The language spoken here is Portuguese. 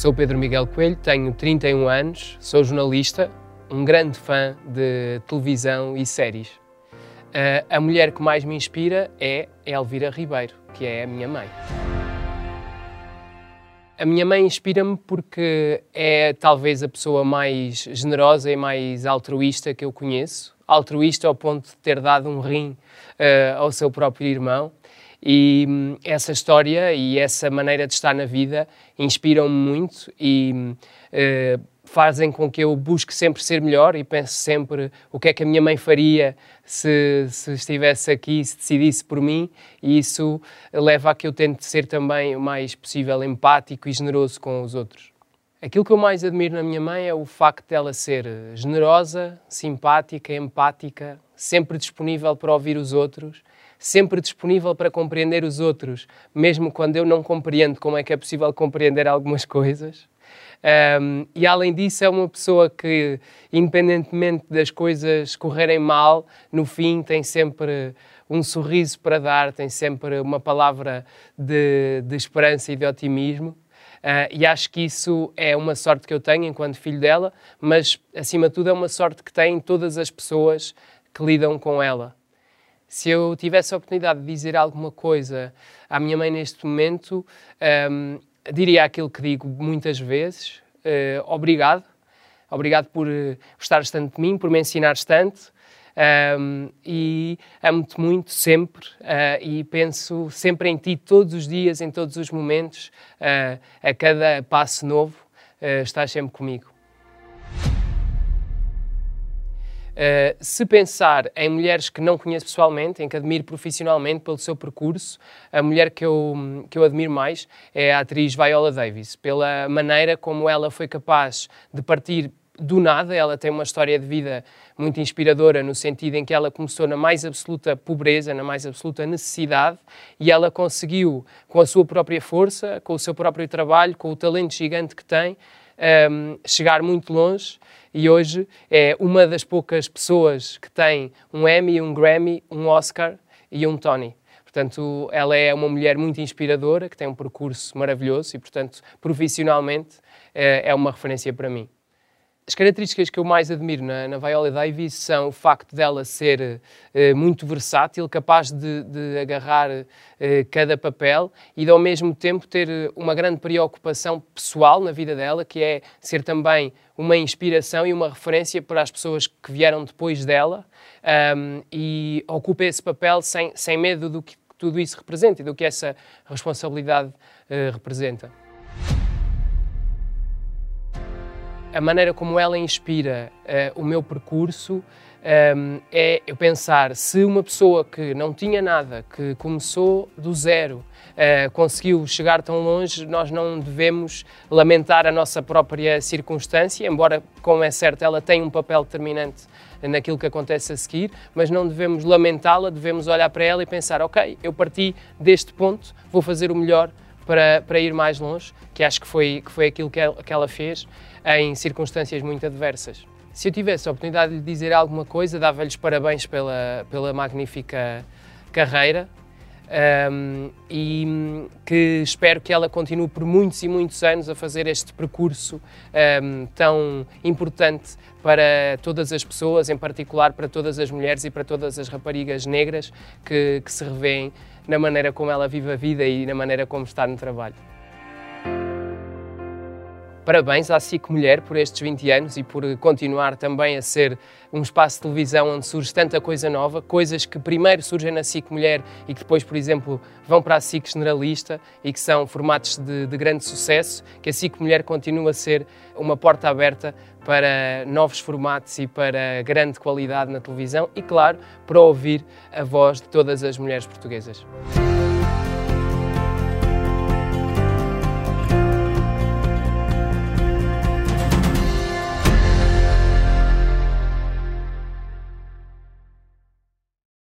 Sou Pedro Miguel Coelho, tenho 31 anos, sou jornalista, um grande fã de televisão e séries. Uh, a mulher que mais me inspira é Elvira Ribeiro, que é a minha mãe. A minha mãe inspira-me porque é talvez a pessoa mais generosa e mais altruísta que eu conheço. Altruísta ao ponto de ter dado um rim uh, ao seu próprio irmão e hum, essa história e essa maneira de estar na vida inspiram-me muito e uh, fazem com que eu busque sempre ser melhor e pense sempre o que é que a minha mãe faria se, se estivesse aqui, se decidisse por mim, e isso leva a que eu tente ser também o mais possível empático e generoso com os outros. Aquilo que eu mais admiro na minha mãe é o facto dela ser generosa, simpática, empática, sempre disponível para ouvir os outros sempre disponível para compreender os outros, mesmo quando eu não compreendo como é que é possível compreender algumas coisas. Um, e além disso, é uma pessoa que, independentemente das coisas correrem mal, no fim tem sempre um sorriso para dar, tem sempre uma palavra de, de esperança e de otimismo. Uh, e acho que isso é uma sorte que eu tenho enquanto filho dela, mas acima de tudo é uma sorte que têm todas as pessoas que lidam com ela. Se eu tivesse a oportunidade de dizer alguma coisa à minha mãe neste momento, um, diria aquilo que digo muitas vezes: uh, obrigado. Obrigado por uh, gostares tanto de mim, por me ensinares tanto. Um, e amo-te muito sempre uh, e penso sempre em ti todos os dias, em todos os momentos, uh, a cada passo novo, uh, estás sempre comigo. Uh, se pensar em mulheres que não conheço pessoalmente, em que admiro profissionalmente pelo seu percurso, a mulher que eu, que eu admiro mais é a atriz Viola Davis, pela maneira como ela foi capaz de partir do nada. Ela tem uma história de vida muito inspiradora, no sentido em que ela começou na mais absoluta pobreza, na mais absoluta necessidade, e ela conseguiu, com a sua própria força, com o seu próprio trabalho, com o talento gigante que tem, um, ehm, chegar muito longe e hoje é uma das poucas pessoas que tem um Emmy, um Grammy, um Oscar e um Tony. Portanto, ela é uma mulher muito inspiradora, que tem um percurso maravilhoso e, portanto, profissionalmente é, é uma referência para mim. As características que eu mais admiro na, na Viola Davis são o facto dela ser eh, muito versátil, capaz de, de agarrar eh, cada papel e de, ao mesmo tempo, ter uma grande preocupação pessoal na vida dela, que é ser também uma inspiração e uma referência para as pessoas que vieram depois dela um, e ocupa esse papel sem, sem medo do que tudo isso representa e do que essa responsabilidade uh, representa. A maneira como ela inspira uh, o meu percurso um, é eu pensar se uma pessoa que não tinha nada, que começou do zero, uh, conseguiu chegar tão longe, nós não devemos lamentar a nossa própria circunstância, embora, como é certo, ela tem um papel determinante naquilo que acontece a seguir, mas não devemos lamentá-la, devemos olhar para ela e pensar: ok, eu parti deste ponto, vou fazer o melhor para, para ir mais longe, que acho que foi, que foi aquilo que ela, que ela fez em circunstâncias muito adversas. Se eu tivesse a oportunidade de lhe dizer alguma coisa, dava-lhes parabéns pela, pela magnífica carreira um, e que espero que ela continue por muitos e muitos anos a fazer este percurso um, tão importante para todas as pessoas, em particular para todas as mulheres e para todas as raparigas negras que, que se revêem na maneira como ela vive a vida e na maneira como está no trabalho. Parabéns à SIC Mulher por estes 20 anos e por continuar também a ser um espaço de televisão onde surge tanta coisa nova, coisas que primeiro surgem na SIC Mulher e que depois, por exemplo, vão para a SIC Generalista e que são formatos de, de grande sucesso, que a SIC Mulher continua a ser uma porta aberta para novos formatos e para grande qualidade na televisão e, claro, para ouvir a voz de todas as mulheres portuguesas.